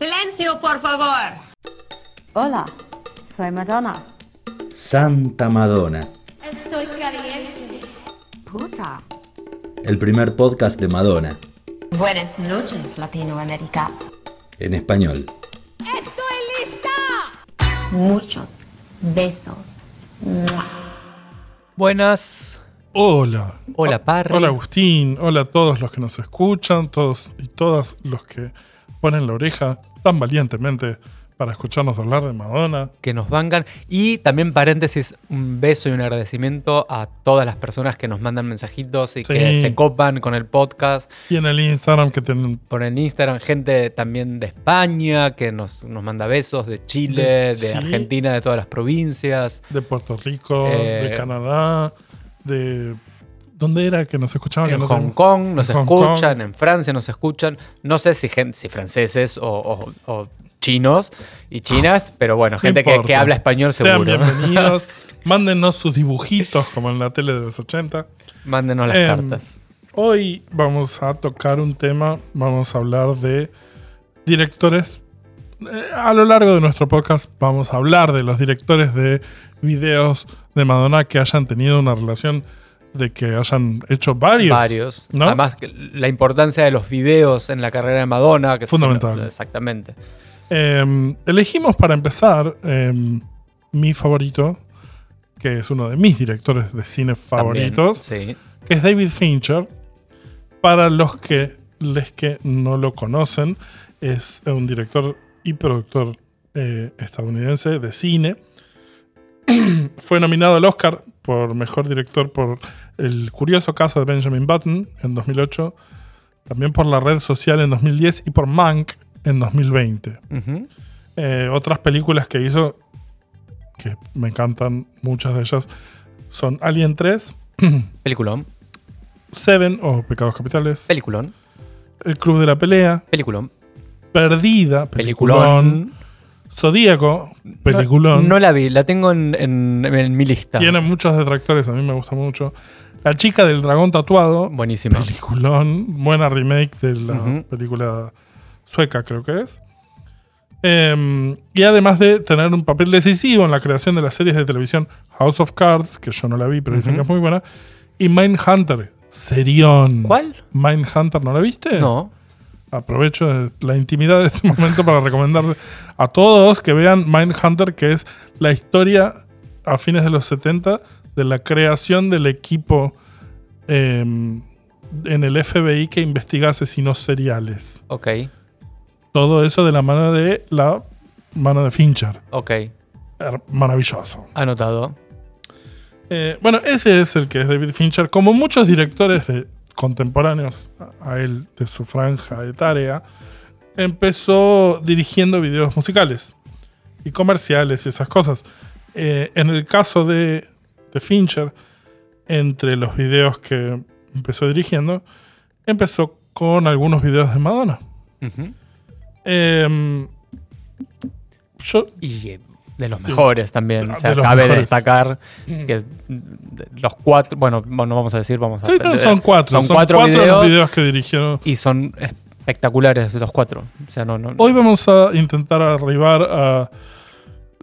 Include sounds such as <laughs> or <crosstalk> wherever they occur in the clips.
Silencio, por favor. Hola, soy Madonna. Santa Madonna, Estoy caliente. Puta. el primer podcast de Madonna, Buenas noches, Latinoamérica. en español. Muchos besos. Buenas. Hola. Hola, O- Parry. Hola, Agustín. Hola a todos los que nos escuchan, todos y todas los que ponen la oreja tan valientemente para escucharnos hablar de Madonna. Que nos vangan. Y también, paréntesis, un beso y un agradecimiento a todas las personas que nos mandan mensajitos y Sí. que se copan con el podcast. Y en el Instagram que tienen Por el Instagram, gente también de España que nos, nos manda besos, de Chile, De- de, sí. Argentina, de todas las provincias. de Puerto Rico, Eh, de Canadá, de... ¿Dónde era que nos escuchaban? Que En no Hong Kong nos Hong escuchan, Kong. en Francia nos escuchan. No sé si, gen- si franceses o, o- o chinos y chinas, pero bueno, No gente que, habla español Sean seguro. bienvenidos. <laughs> Mándenos sus dibujitos como en la tele de los 80. Mándenos las Em, cartas. Hoy vamos a tocar un tema, vamos a hablar de directores. Eh, A lo largo de nuestro podcast vamos a hablar de los directores de videos de Madonna que hayan tenido una relación de que hayan hecho varios. Varios. ¿no? Además, la importancia de los videos en la carrera de Madonna. Que son- Fundamental. exactamente. Eh, elegimos para empezar eh, mi favorito, que es uno de mis directores de cine También, favoritos, sí. que es David Fincher. Para los que les que no lo conocen, es un director y productor eh, estadounidense de cine. <clears throat> Fue nominado al Oscar por mejor director por El curioso caso de Benjamin Button en 2008, también por La red social en 2010 y por Mank en 2020. Ujú. Eh, otras películas que hizo, que me encantan muchas de ellas, son Alien 3, <clears throat> Peliculón. Seven o Pecados Capitales, Peliculón. El Club de la Pelea, Peliculón. Perdida, peliculón, Peliculón. Zodíaco, peliculón. No, no la vi, la tengo en, en- en mi lista. Tiene muchos detractores, a mí me gusta mucho. La chica del dragón tatuado, Buenísima. peliculón, buena remake de la película sueca, creo que es. Em, y además de tener un papel decisivo en la creación de las series de televisión House of Cards, que yo no la vi, pero dicen que es muy buena, y Mindhunter, serión. ¿Cuál? Mindhunter, ¿no la viste? No. Aprovecho la intimidad de este <laughs> momento para recomendarle a todos que vean Mindhunter, que es la historia a fines de los 70 de la creación del equipo em, en el FBI que investiga asesinos seriales. Ok. Todo eso de la mano de la mano de Fincher. Ok. Maravilloso. Anotado. Eh, bueno, ese es el que es David Fincher. Como muchos directores de- contemporáneos a él, de su franja etaria, empezó dirigiendo videos musicales y comerciales y esas cosas. Eh, en el caso de, de Fincher, entre los videos que empezó dirigiendo, empezó con algunos videos de Madonna. Em, yo Y eh, de los mejores también. De O sea, cabe mejores. destacar que de los cuatro, bueno, no vamos a decir, vamos a Sí, no, son cuatro. Son, cuatro, los videos, videos que dirigieron. y son espectaculares los cuatro. O sea, no, no. Hoy vamos a intentar arribar a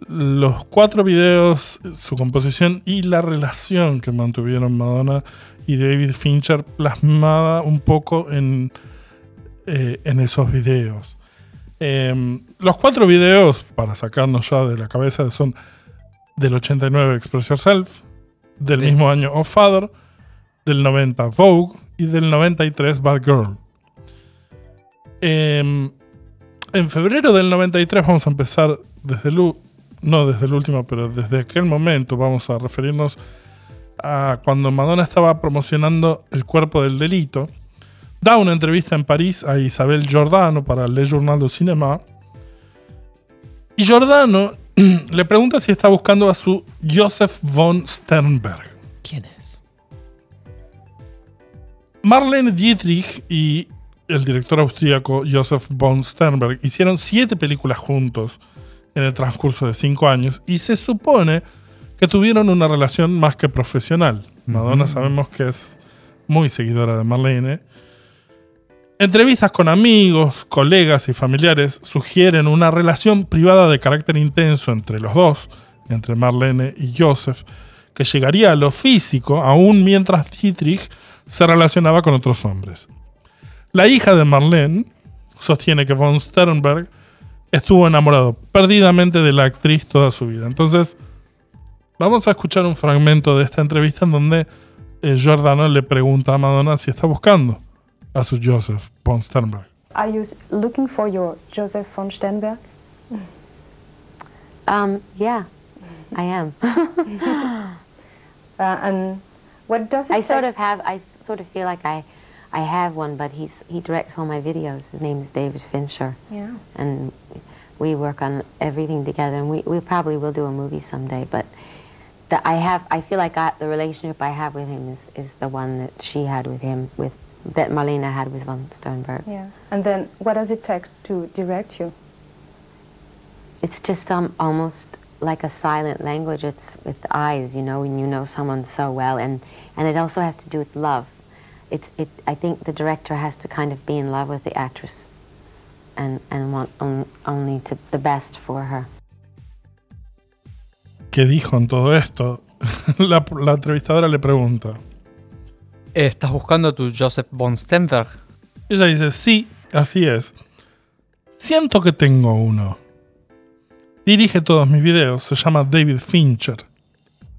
los cuatro videos, su composición y la relación que mantuvieron Madonna y David Fincher plasmada un poco en, eh, en esos videos. Em, los cuatro videos, para sacarnos ya de la cabeza, son del 89 Express Yourself, del Sí. mismo año Of Father, del 90 Vogue y del 93 Bad Girl. Em, en febrero del 93 vamos a empezar desde el, no desde el último, pero desde aquel momento vamos a referirnos a cuando Madonna estaba promocionando El cuerpo del delito. Da una entrevista en París a Isabel Giordano para Le Journal du Cinéma. Y Giordano <clears throat> le pregunta si está buscando a su Joseph von Sternberg. ¿Quién es? Marlene Dietrich y el director austríaco Joseph von Sternberg hicieron siete películas juntos en el transcurso de cinco años y se supone que tuvieron una relación más que profesional. Madonna sabemos que es muy seguidora de Marlene. Entrevistas con amigos, colegas y familiares sugieren una relación privada de carácter intenso entre los dos, entre Marlene y Joseph, que llegaría a lo físico aún mientras Dietrich se relacionaba con otros hombres. La hija de Marlene sostiene que von Sternberg estuvo enamorado perdidamente de la actriz toda su vida. Entonces, vamos a escuchar un fragmento de esta entrevista en donde eh, le pregunta a Madonna si está buscando a su Joseph von Sternberg. Are you looking for your Joseph von Sternberg? <laughs> Um, yeah, I am. <laughs> Uh, and what does it I sort of have, I sort of feel like I, I have one, but he's, he directs all my videos. His name is David Fincher. Yeah. And we work on everything together, and we, we probably will do a movie someday, but the, I have, I feel like I, the relationship I have with him is, is the one that she had with him, with, that Marlena had with von Sternberg. Yeah. And then what does it take to direct you? It's just um, almost like a silent language. It's with eyes, you know, and you know someone so well, and, and it also has to do with love. It's, it, I think the director has to kind of be in love with the actress and, and want on, only to, the best for her. ¿Qué dijo en todo esto? <laughs> la, la entrevistadora le pregunta. ¿Estás buscando a tu Joseph von Sternberg? Ella dice, sí, así es. Siento que tengo uno. Dirige todos mis videos, se llama David Fincher.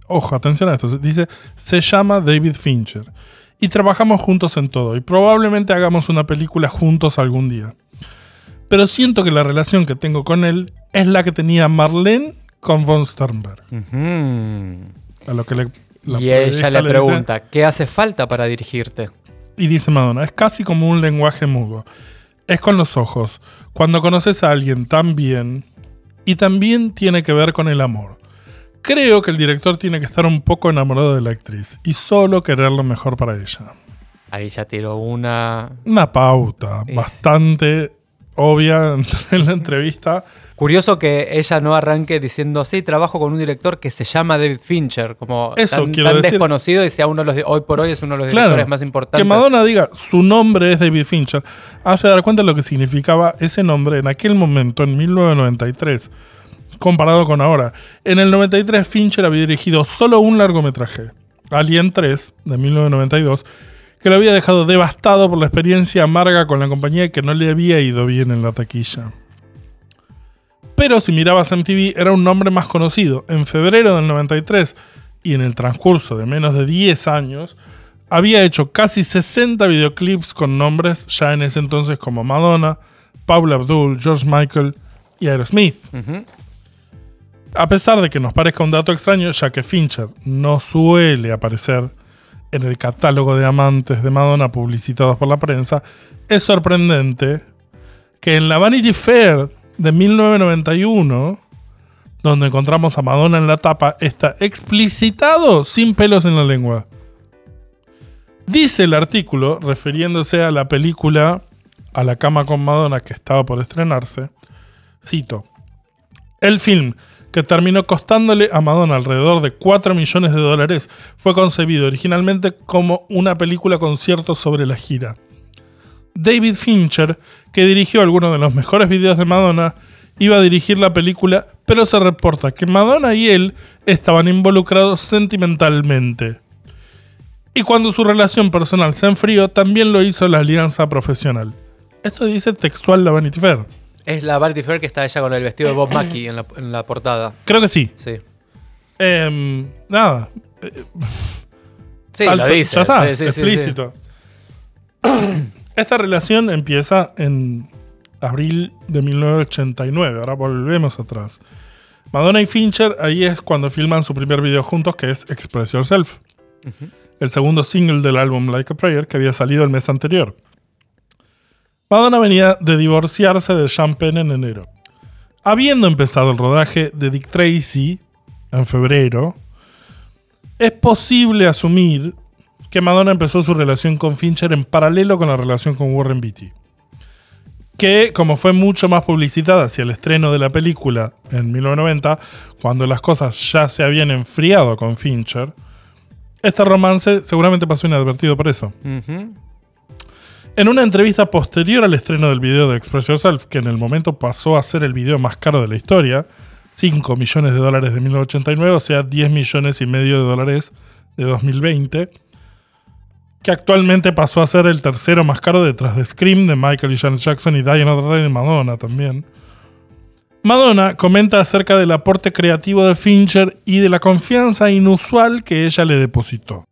Ojo, atención a esto, dice, se llama David Fincher. Y trabajamos juntos en todo, y probablemente hagamos una película juntos algún día. Pero siento que la relación que tengo con él es la que tenía Marlene con von Sternberg. A lo que le, la Y ella le dice- pregunta, ¿qué hace falta para dirigirte? Y dice Madonna, es casi como un lenguaje mudo. Es con los ojos. Cuando conoces a alguien tan bien, y también tiene que ver con el amor. Creo que el director tiene que estar un poco enamorado de la actriz y solo querer lo mejor para ella. Ahí ya tiró una... Una pauta Es- bastante obvia <laughs> en la entrevista. Curioso que ella no arranque diciendo, sí, trabajo con un director que se llama David Fincher, como Eso tan, quiero tan decir. desconocido y sea uno de los, hoy por hoy es uno de los Claro, directores más importantes. que Madonna diga su nombre es David Fincher hace dar cuenta de lo que significaba ese nombre en aquel momento, en 1993, comparado con ahora. En el 93 Fincher había dirigido solo un largometraje, Alien 3, de 1992, que lo había dejado devastado por la experiencia amarga con la compañía que no le había ido bien en la taquilla. Pero si mirabas MTV era un nombre más conocido. En febrero del 93 y en el transcurso de menos de 10 años, había hecho casi 60 videoclips con nombres ya en ese entonces como Madonna, Paula Abdul, George Michael y Aerosmith. A pesar de que nos parezca un dato extraño, ya que Fincher no suele aparecer en el catálogo de amantes de Madonna publicitados por la prensa, es sorprendente que en la Vanity Fair de 1991, donde encontramos a Madonna en la tapa, está explicitado sin pelos en la lengua. Dice el artículo, refiriéndose a la película A la cama con Madonna que estaba por estrenarse, cito, el film, que terminó costándole a Madonna alrededor de 4 millones de dólares, fue concebido originalmente como una película concierto sobre la gira. David Fincher, que dirigió algunos de los mejores videos de Madonna, iba a dirigir la película, pero se reporta que Madonna y él estaban involucrados sentimentalmente. Y cuando su relación personal se enfrió, también lo hizo la alianza profesional. Esto dice textual la Vanity Fair. Es la Vanity Fair que está ella con el vestido de Bob Mackie en la, en la portada. Creo que sí. Sí. Em, nada. Sí, Salto- lo dice. Ya está, Sí, sí, sí, sí. explícito. Esta relación empieza en abril de 1989. Ahora volvemos atrás. Madonna y Fincher, ahí es cuando filman su primer video juntos, que es Express Yourself. El segundo single del álbum Like a Prayer, que había salido el mes anterior. Madonna venía de divorciarse de Sean Penn en enero. Habiendo empezado el rodaje de Dick Tracy en febrero, es posible asumir que Madonna empezó su relación con Fincher en paralelo con la relación con Warren Beatty. Que, como fue mucho más publicitada hacia el estreno de la película en 1990, cuando las cosas ya se habían enfriado con Fincher, este romance seguramente pasó inadvertido por eso. En una entrevista posterior al estreno del video de Express Yourself, que en el momento pasó a ser el video más caro de la historia, 5 millones de dólares de 1989, o sea, 10 millones y medio de dólares de 2020, que actualmente pasó a ser el tercero más caro detrás de Scream de Michael y Janet Jackson y Die Another Day de Madonna también. Madonna comenta acerca del aporte creativo de Fincher y de la confianza inusual que ella le depositó.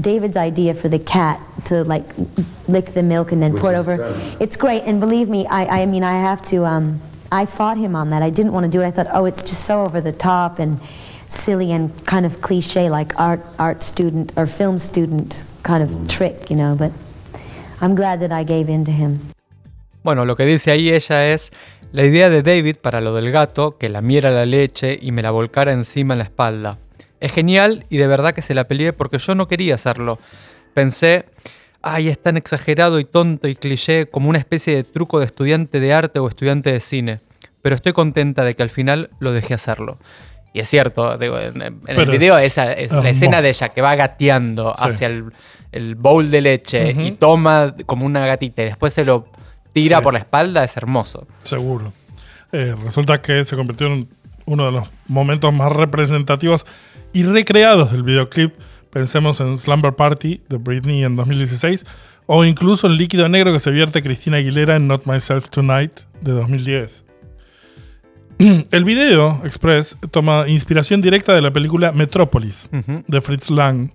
David's idea for the cat to like lick the milk and then pour it over. It's great, and believe me, I, I mean, I have to. Um, I fought him on that. I didn't want to do it. I thought, oh, it's just so over the top and silly and kind of cliche, like art art student or film student kind of trick, you know. But I'm glad that I gave in to him. Bueno, lo que dice ahí ella es la idea de David para lo del gato, que lamiera la leche y me la volcara encima en la espalda. Es genial y de verdad que se la peleé porque yo no quería hacerlo. Pensé, ay, es tan exagerado y tonto y cliché como una especie de truco de estudiante de arte o estudiante de cine. Pero estoy contenta de que al final lo dejé hacerlo. Y es cierto, digo, en, en el video es esa es la escena de ella que va gateando Sí. hacia el, el bowl de leche y toma como una gatita y después se lo tira Sí. por la espalda, es hermoso. Seguro. Eh, resulta que se convirtió en uno de los momentos más representativos y recreados del videoclip. Pensemos en Slumber Party de Britney en 2016 o incluso en Líquido Negro que se vierte Cristina Aguilera en Not Myself Tonight de 2010. <clears throat> El video Express toma inspiración directa de la película Metrópolis de Fritz Lang.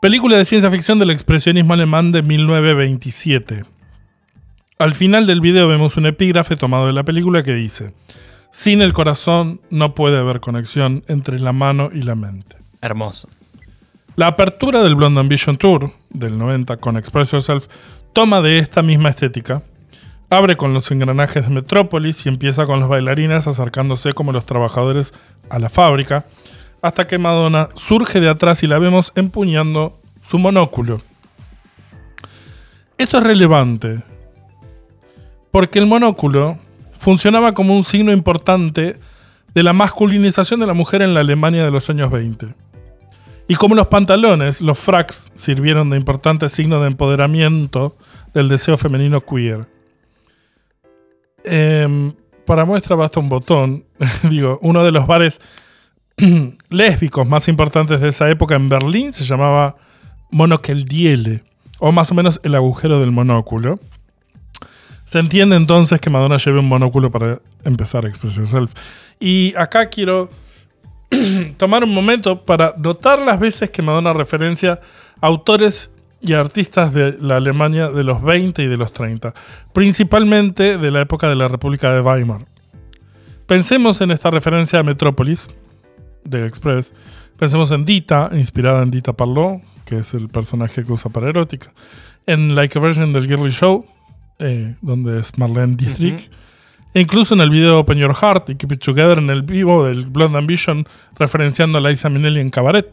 Película de ciencia ficción del expresionismo alemán de 1927. Al final del video vemos un epígrafe tomado de la película que dice, sin el corazón no puede haber conexión entre la mano y la mente. Hermoso. La apertura del Blonde Ambition Tour del 90 con Express Yourself toma de esta misma estética, abre con los engranajes de Metrópolis y empieza con los bailarines acercándose como los trabajadores a la fábrica, hasta que Madonna surge de atrás y la vemos empuñando su monóculo. Esto es relevante, porque el monóculo funcionaba como un signo importante de la masculinización de la mujer en la Alemania de los años 20. Y como los pantalones, los fracks sirvieron de importante signo de empoderamiento del deseo femenino queer. Em, para muestra basta un botón. <laughs> Digo, uno de los bares <clears throat> lésbicos más importantes de esa época en Berlín se llamaba Monokeldiele, o más o menos el agujero del monóculo. Se entiende entonces que Madonna lleve un monóculo para empezar a Express Yourself. Y acá quiero <clears throat> tomar un momento para notar las veces que Madonna referencia a autores y artistas de la Alemania de los 20 y de los 30, principalmente de la época de la República de Weimar. Pensemos en esta referencia a Metrópolis de Express. Pensemos en Dita, inspirada en Dita Parlot, que es el personaje que usa para erótica. En Like a Version del Girly Show, eh, donde es Marlene Dietrich. E incluso en el video Open Your Heart y Keep It Together en el vivo del Blonde Ambition, referenciando a Liza Minnelli en Cabaret.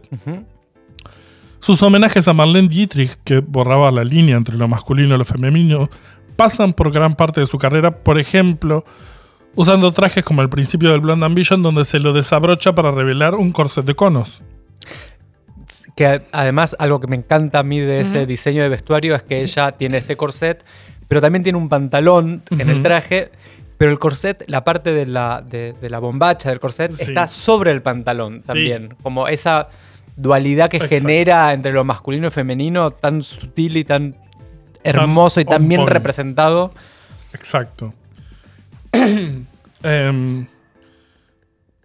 Sus homenajes a Marlene Dietrich, que borraba la línea entre lo masculino y lo femenino, pasan por gran parte de su carrera, por ejemplo, usando trajes como el principio del Blonde Ambition, donde se lo desabrocha para revelar un corset de conos. Que a- además algo que me encanta a mí de ese diseño de vestuario es que ella tiene este corset, pero también tiene un pantalón en el traje, pero el corset, la parte de la, de, de la bombacha del corset Sí. está sobre el pantalón también. Como esa dualidad que Exacto. genera entre lo masculino y femenino tan sutil y tan hermoso y tan bien point. representado. Exacto. <clears throat> Em,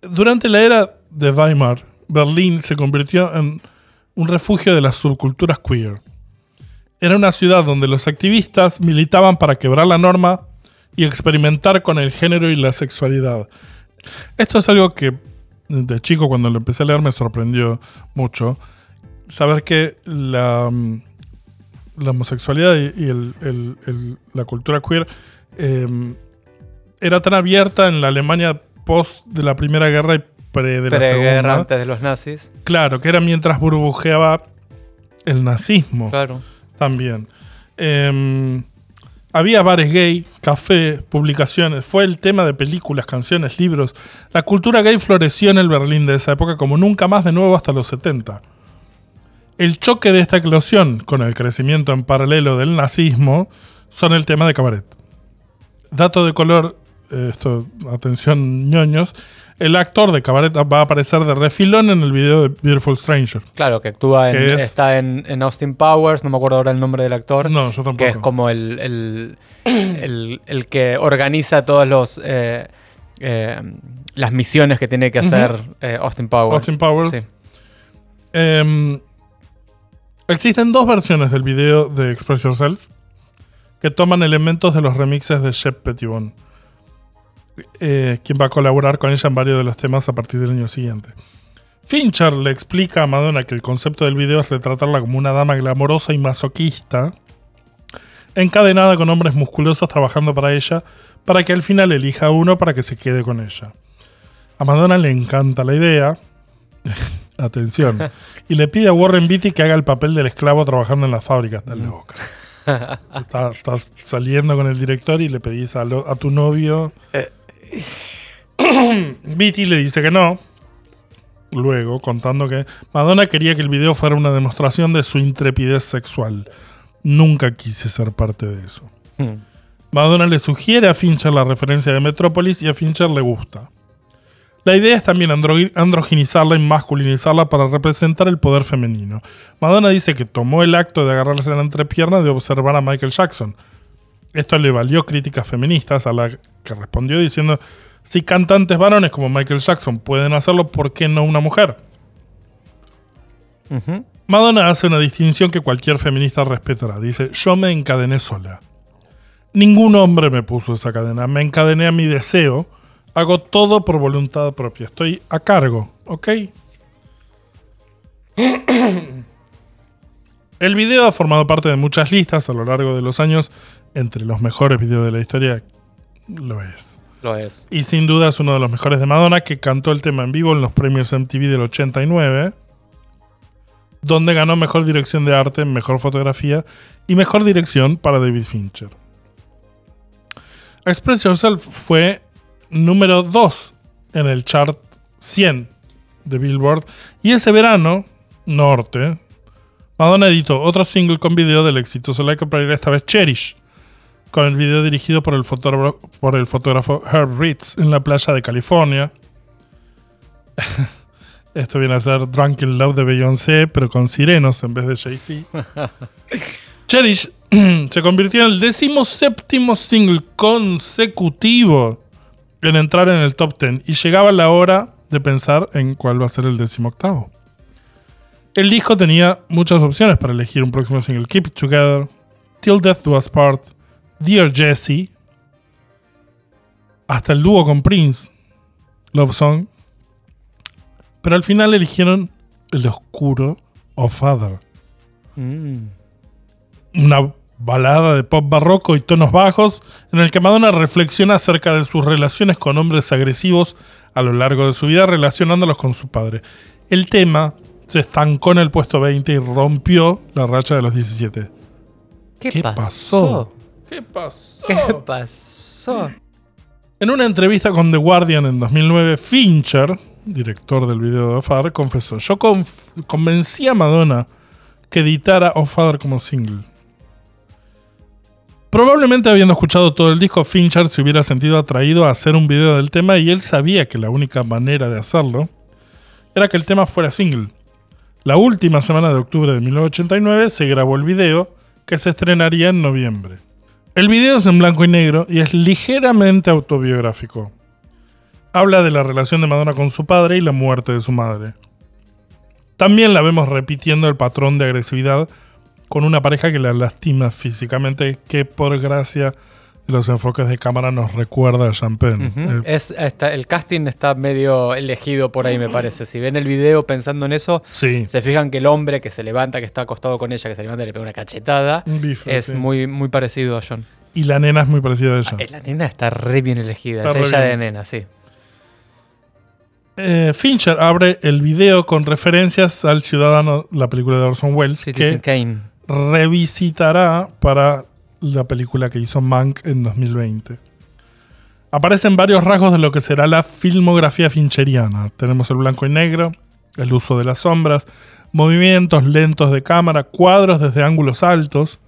durante la era de Weimar, Berlín se convirtió en un refugio de las subculturas queer. Era una ciudad donde los activistas militaban para quebrar la norma y experimentar con el género y la sexualidad. Esto es algo que de chico cuando lo empecé a leer me sorprendió mucho. Saber que la, mm, la homosexualidad y, y el- el- el- la cultura queer eh, era tan abierta en la Alemania post de la Primera Guerra y pre de la Preguerra Segunda. antes de los nazis. Claro, que era mientras burbujeaba el nazismo Claro. También. Eh, había bares gay, café, publicaciones. Fue el tema de películas, canciones, libros. La cultura gay floreció en el Berlín de esa época como nunca más de nuevo hasta los 70. El choque de esta eclosión con el crecimiento en paralelo del nazismo son el tema de Cabaret. Dato de color, eh, esto, atención ñoños, el actor de Cabaret va a aparecer de refilón en el video de Beautiful Stranger. Claro, que actúa en, Que es- está en, en Austin Powers, no me acuerdo ahora el nombre del actor. No, yo tampoco. Que es como el, el, el- el que organiza todas los eh, eh, las misiones que tiene que hacer eh, Austin Powers. Austin Powers. Sí. Em, existen dos versiones del video de Express Yourself que toman elementos de los remixes de Shep Pettibone, eh, quien va a colaborar con ella en varios de los temas a partir del año siguiente. Fincher le explica a Madonna que el concepto del video es retratarla como una dama glamorosa y masoquista, encadenada con hombres musculosos trabajando para ella, para que al final elija uno para que se quede con ella. A Madonna le encanta la idea, <laughs> Atención. Y le pide a Warren Beatty que haga el papel del esclavo trabajando en la fábrica. Está loca. Está- Estás saliendo con el director y le pedís a, lo- a tu novio. <clears throat> Beatty le dice que no. Luego, contando que Madonna quería que el video fuera una demostración de su intrepidez sexual. Nunca quise ser parte de eso. Hmm. Madonna le sugiere a Fincher la referencia de Metrópolis y a Fincher le gusta. La idea es también andro- androginizarla y masculinizarla para representar el poder femenino. Madonna dice que tomó el acto de agarrarse la entrepierna de observar a Michael Jackson. Esto le valió críticas feministas a la que respondió diciendo, si cantantes varones como Michael Jackson pueden hacerlo, ¿por qué no una mujer? Madonna hace una distinción que cualquier feminista respetará. Dice, yo me encadené sola. Ningún hombre me puso esa cadena. Me encadené a mi deseo. Hago todo por voluntad propia. Estoy a cargo, ¿ok? <coughs> El video ha formado parte de muchas listas a lo largo de los años. Entre los mejores videos de la historia, lo es. Lo es. Y sin duda es uno de los mejores de Madonna, que cantó el tema en vivo en los premios MTV del 89, donde ganó mejor dirección de arte, mejor fotografía y mejor dirección para David Fincher. Express Yourself fue número 2 en el chart 100 de Billboard y ese verano, Norte, Madonna editó otro single con video del exitoso Like a Prayer, esta vez Cherish, con el video dirigido por el fotógrafo, por el fotógrafo Herb Ritz en la playa de California. <laughs> Esto viene a ser Drunk in Love de Beyoncé, pero con sirenos en vez de Jay-Z. <laughs> Cherish <clears throat> se convirtió en el decimoséptimo single consecutivo en entrar en el top 10 y llegaba la hora de pensar en cuál va a ser el decimoctavo. El disco tenía muchas opciones para elegir un próximo single. Keep It Together, Till Death Do Us Part, Dear Jessie, hasta el dúo con Prince, Love Song. Pero al final eligieron el oscuro O Father. Mm. Una balada de pop barroco y tonos bajos en el que Madonna reflexiona acerca de sus relaciones con hombres agresivos a lo largo de su vida relacionándolos con su padre. El tema se estancó en el puesto 20 y rompió la racha de los 17. ¿Qué, ¿Qué pasó? ¿Qué pasó? ¿Qué pasó? En una entrevista con The Guardian en 2009, Fincher, director del video de O'Father, confesó: Yo conf- convencí a Madonna que editara O'Father como single. Probablemente habiendo escuchado todo el disco, Fincher se hubiera sentido atraído a hacer un video del tema y él sabía que la única manera de hacerlo era que el tema fuera single. La última semana de octubre de 1989 se grabó el video que se estrenaría en noviembre. El video es en blanco y negro y es ligeramente autobiográfico. Habla de la relación de Madonna con su padre y la muerte de su madre. También la vemos repitiendo el patrón de agresividad con una pareja que la lastima físicamente, que por gracia de los enfoques de cámara nos recuerda a Champagne. Eh, es, está- el casting está medio elegido por ahí, me parece. Si ven el video pensando en eso, sí, se fijan que el hombre que se levanta, que está acostado con ella, que se levanta y le pega una cachetada, un bife, es sí. muy, muy parecido a John. Y la nena es muy parecida a ella. Eh, La nena está re bien elegida, Está es ella de bien. nena, sí. Eh, Fincher abre el video con referencias al Ciudadano, la película de Orson Welles, Citizen que Kane. revisitará para la película que hizo Mank en 2020. Aparecen varios rasgos de lo que será la filmografía fincheriana. Tenemos el blanco y negro, el uso de las sombras, movimientos lentos de cámara, cuadros desde ángulos altos,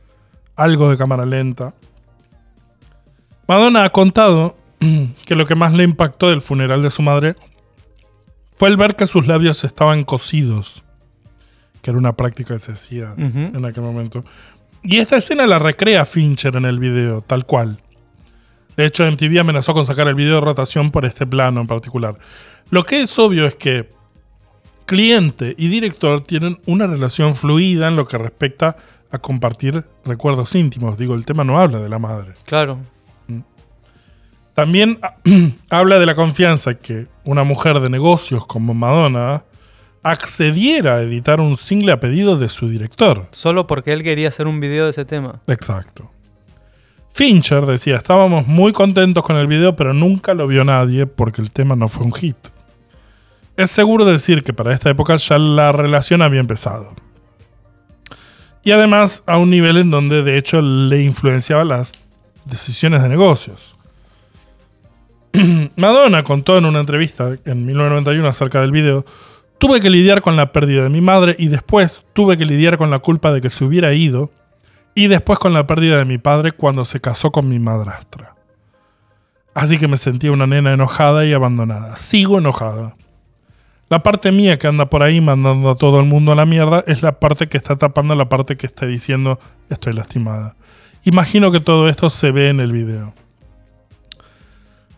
algo de cámara lenta. Madonna ha contado <clears throat> que lo que más le impactó del funeral de su madre fue el ver que sus labios estaban cosidos, que era una práctica que se hacía en aquel momento. Y esta escena la recrea Fincher en el video, tal cual. De hecho, MTV amenazó con sacar el video de rotación por este plano en particular. Lo que es obvio es que cliente y director tienen una relación fluida en lo que respecta a compartir recuerdos íntimos. Digo, el tema no habla de la madre. Claro. También <clears throat> habla de la confianza que una mujer de negocios como Madonna accediera a editar un single a pedido de su director. Solo porque él quería hacer un video de ese tema. Exacto. Fincher decía, estábamos muy contentos con el video, pero nunca lo vio nadie porque el tema no fue un hit. Es seguro decir que para esta época ya la relación había empezado. Y además a un nivel en donde de hecho le influenciaba las decisiones de negocios. <clears throat> Madonna contó en una entrevista en 1991 acerca del video, tuve que lidiar con la pérdida de mi madre y después tuve que lidiar con la culpa de que se hubiera ido y después con la pérdida de mi padre cuando se casó con mi madrastra. Así que me sentía una nena enojada y abandonada. Sigo enojada. La parte mía que anda por ahí mandando a todo el mundo a la mierda es la parte que está tapando la parte que está diciendo estoy lastimada. Imagino que todo esto se ve en el video.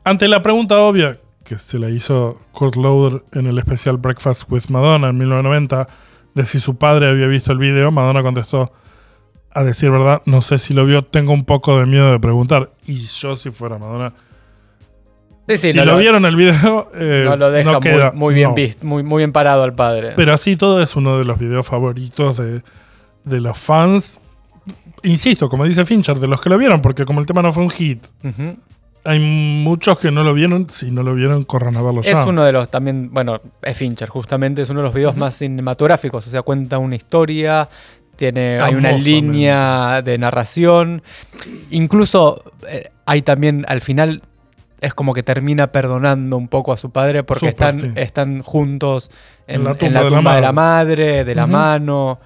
Ante la pregunta obvia que se la hizo Kurt Loder en el especial Breakfast with Madonna en 1990 de si su padre había visto el video, Madonna contestó, a decir verdad, no sé si lo vio, tengo un poco de miedo de preguntar. Y yo si fuera Madonna, Sí, sí, si no lo, vieron el video, eh, no lo deja no muy- queda- muy, bien no. visto, muy, muy bien parado al padre. Pero así todo es uno de los videos favoritos de, de los fans. Insisto, como dice Fincher, de los que lo vieron, porque como el tema no fue un hit, Ujú. Hay muchos que no lo vieron. Si no lo vieron, corran a verlo Es ya. uno de los también, bueno, es Fincher, justamente es uno de los videos más cinematográficos, o sea, cuenta una historia, tiene, hay una línea de narración, incluso eh, hay también al final es como que termina perdonando un poco a su padre porque están, sí. están juntos en, En la en tumba de la de la madre. de la mano,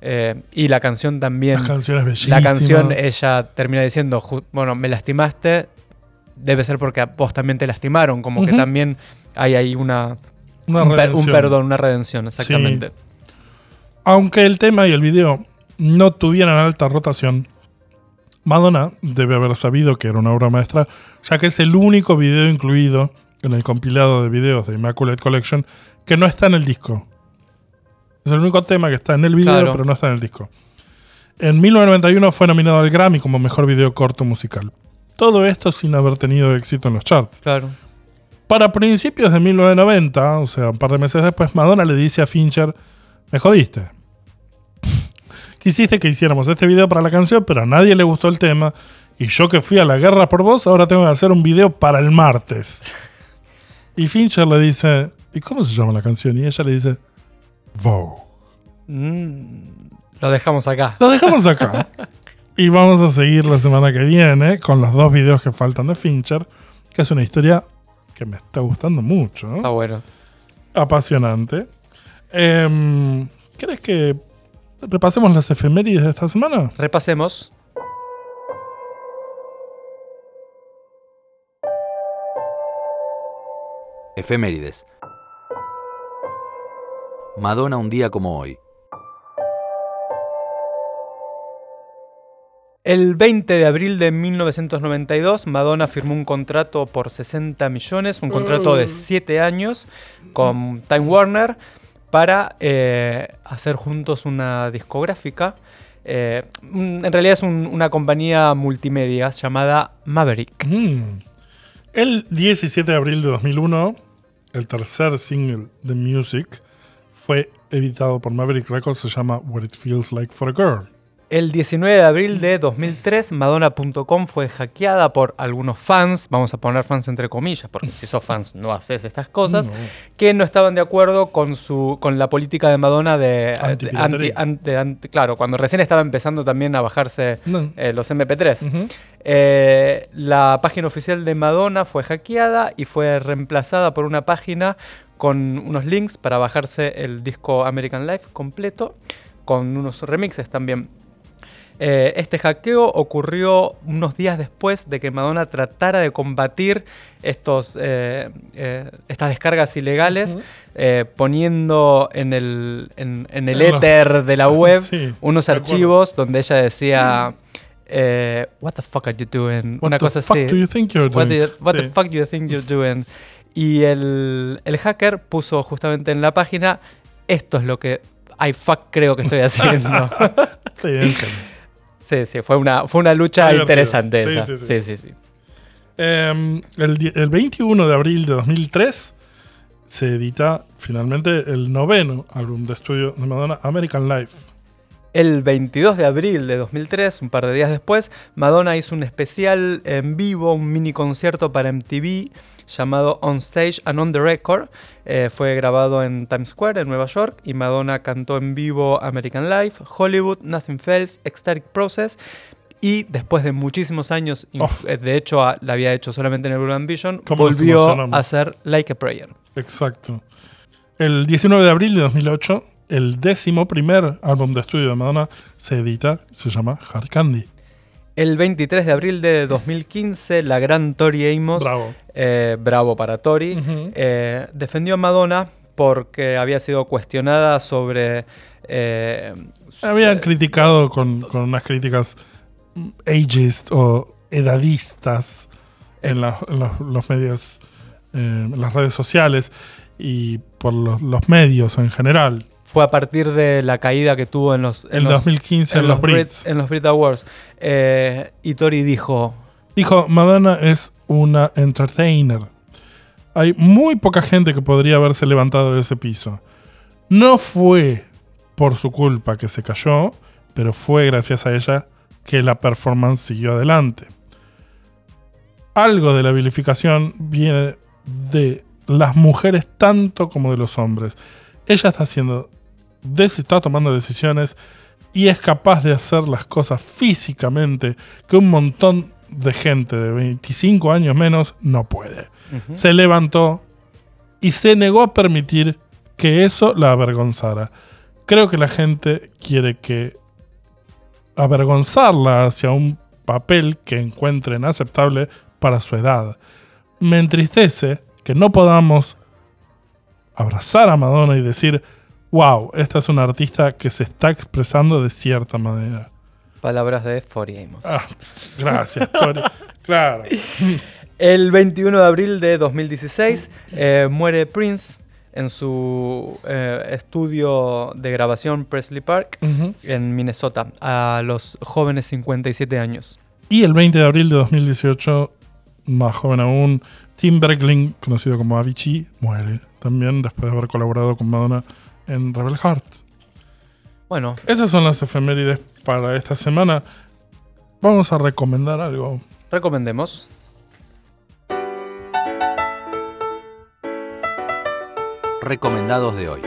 eh, y la canción también. Las canciones bellísimas. La canción, ella termina diciendo, bueno, me lastimaste, debe ser porque a vos también te lastimaron, como que también hay ahí una, Una un, per- un redención. perdón, una redención, exactamente. Aunque el tema y el video no tuvieran alta rotación, Madonna debe haber sabido que era una obra maestra, ya que es el único video incluido en el compilado de videos de Immaculate Collection que no está en el disco. Es el único tema que está en el video, Claro. pero no está en el disco. En 1991 fue nominado al Grammy como mejor video corto musical. Todo esto sin haber tenido éxito en los charts. Claro. Para principios de 1990, o sea, un par de meses después, Madonna le dice a Fincher, me jodiste. Quisiste que hiciéramos este video para la canción, pero a nadie le gustó el tema. Y yo que fui a la guerra por vos, ahora tengo que hacer un video para el martes. Y Fincher le dice, ¿y cómo se llama la canción? Y ella le dice, Vogue. Mm, lo dejamos acá. Lo dejamos acá. <laughs> y vamos a seguir la semana que viene con los dos videos que faltan de Fincher, que es una historia que me está gustando mucho. ¿no? Está bueno. apasionante. Em, ¿Crees que repasemos las efemérides de esta semana? Repasemos. Efemérides. Madonna un día como hoy. El 20 de abril de 1992, Madonna firmó un contrato por 60 millones, un contrato de 7 años con Time Warner para eh, hacer juntos una discográfica. Eh, en realidad es un- una compañía multimedia llamada Maverick. Mm. El 17 de abril de 2001, el tercer single de Music fue editado por Maverick Records, se llama What It Feels Like for a Girl. El 19 de abril de 2003, Madonna.com fue hackeada por algunos fans, vamos a poner fans entre comillas, porque si sos fans no haces estas cosas, No. que no estaban de acuerdo con su con la política de Madonna de, anti- claro, cuando recién estaba empezando también a bajarse No. eh, los MP3. Ujú. Eh, la página oficial de Madonna fue hackeada y fue reemplazada por una página con unos links para bajarse el disco American Life completo, con unos remixes también. Eh, este hackeo ocurrió unos días después de que Madonna tratara de combatir estos, eh, eh, estas descargas ilegales, poniendo en el, en, en el éter de la web <laughs> Sí, unos archivos donde ella decía, eh, What the fuck are you doing? What Una the cosa fuck así. do you think you're What, doing? what the fuck you think you're doing? Y el, el hacker puso justamente en la página, esto es lo que I fuck creo que estoy haciendo. <laughs> Sí, entiendo. Sí, sí, fue una, fue una lucha interesante esa. sí, sí. sí. Eh, el, el 21 de abril de 2003 se edita finalmente el noveno álbum de estudio de Madonna, American Life. El 22 de abril de 2003, un par de días después, Madonna hizo un especial en vivo, un mini concierto para MTV llamado On Stage and On the Record. Eh, fue grabado en Times Square, en Nueva York, y Madonna cantó en vivo American Life, Hollywood, Nothing Fails, Ecstatic Process. Y después de muchísimos años, eh, de hecho a- la había hecho solamente en el Blue Vision, ¿Cómo nos volvió a hacer Like a Prayer. Exacto. El 19 de abril de 2008, el décimo primer álbum de estudio de Madonna se edita, se llama Hard Candy. El 23 de abril de 2015, la gran Tori Amos Bravo. eh, bravo para Tori, eh, defendió a Madonna porque había sido cuestionada sobre... eh, Habían criticado con, con unas críticas mm, ageist o edadistas en, la- en los, los medios, eh, en las redes sociales y por los, los medios en general. Fue a partir de la caída que tuvo en los... En los- 2015 en, los Brit- Brits. en los Brit Awards. Eh, y Tori dijo, Dijo, Madonna es una entertainer. Hay muy poca gente que podría haberse levantado de ese piso. No fue por su culpa que se cayó, pero fue gracias a ella que la performance siguió adelante. Algo de la vilificación viene de las mujeres tanto como de los hombres. Ella está haciendo, está tomando decisiones y es capaz de hacer las cosas físicamente que un montón de gente de 25 años menos no puede. Se levantó y se negó a permitir que eso la avergonzara. Creo que la gente quiere que avergonzarla hacia un papel que encuentren aceptable para su edad. Me entristece que no podamos abrazar a Madonna y decir, wow, esta es una artista que se está expresando de cierta manera. palabras de Tori Amos. Ah, gracias, Tori. claro. <laughs> El 21 de abril de 2016 eh, muere Prince en su eh, estudio de grabación Presley Park en Minnesota a los jóvenes 57 años. Y el 20 de abril de 2018, más joven aún, Tim Bergling, conocido como Avicii, muere también después de haber colaborado con Madonna en Rebel Heart. Bueno, Esas son las efemérides para esta semana. Vamos a recomendar algo. recomendemos. Recomendados de hoy.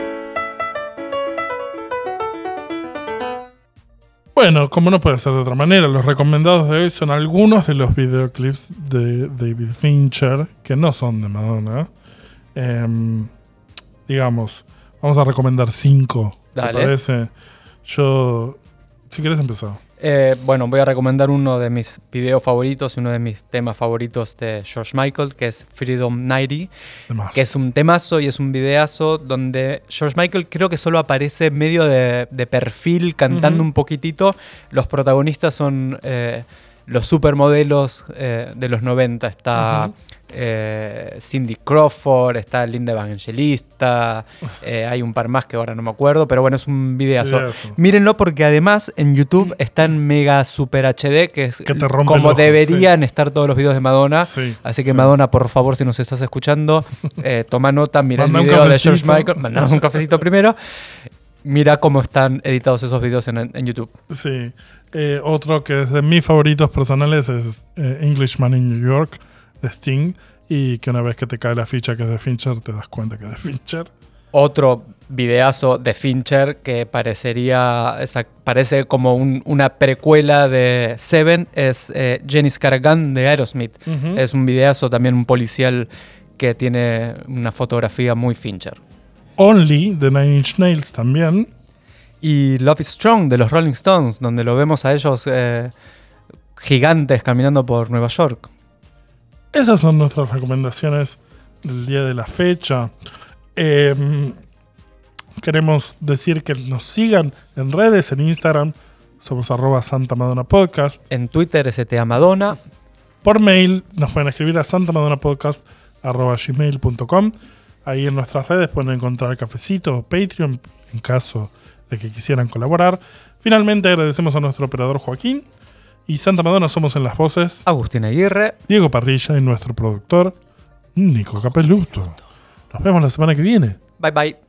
Bueno, como no puede ser de otra manera, los recomendados de hoy son algunos de los videoclips de David Fincher que no son de Madonna. Em, digamos, vamos a recomendar cinco. ¿Te Dale. parece? Yo, si quieres empezar. Eh, bueno, voy a recomendar uno de mis videos favoritos y uno de mis temas favoritos de George Michael, que es Freedom 90, De más. que es un temazo y es un videazo donde George Michael creo que solo aparece medio de, de perfil cantando un poquitito. Los protagonistas son eh, los supermodelos eh, de los 90. Está. Eh, Cindy Crawford, está Linda Evangelista, <laughs> eh, hay un par más que ahora no me acuerdo, pero bueno, es un videazo. Videazo. Mírenlo porque además en YouTube está en mega super HD, que es Que te rompe como el ojo, deberían estar todos los videos de Madonna. Sí, Así que sí. Madonna, por favor, si nos estás escuchando, <laughs> eh, toma nota, mira el un video de George cafecito. Michael, mandanos un cafecito primero. Mira cómo están editados esos videos en, en YouTube. Sí. Eh, otro que es de mis favoritos personales es eh, Englishman in New York de Sting. Y que una vez que te cae la ficha que es de Fincher, te das cuenta que es de Fincher. Otro videazo de Fincher que parecería, esa- parece como un- una precuela de Seven es eh, Jenny Scargan de Aerosmith. Es un videazo también un policial que tiene una fotografía muy Fincher. Only de Nine Inch Nails también. Y Love is Strong de los Rolling Stones, donde lo vemos a ellos eh, gigantes caminando por Nueva York. Esas son nuestras recomendaciones del día de la fecha. Eh, queremos decir que nos sigan en redes, en Instagram. Somos arroba Santa Madonna Podcast. En Twitter STA Madonna. Por mail nos pueden escribir a santamadonapodcast.gmail.com Ahí en nuestras redes pueden encontrar cafecito o Patreon en caso de que quisieran colaborar. Finalmente agradecemos a nuestro operador Joaquín. Y Santa Madonna somos en las voces Agustín Aguirre. Diego Parrilla y nuestro productor Nico Capeluto. Nos vemos la semana que viene. Bye bye.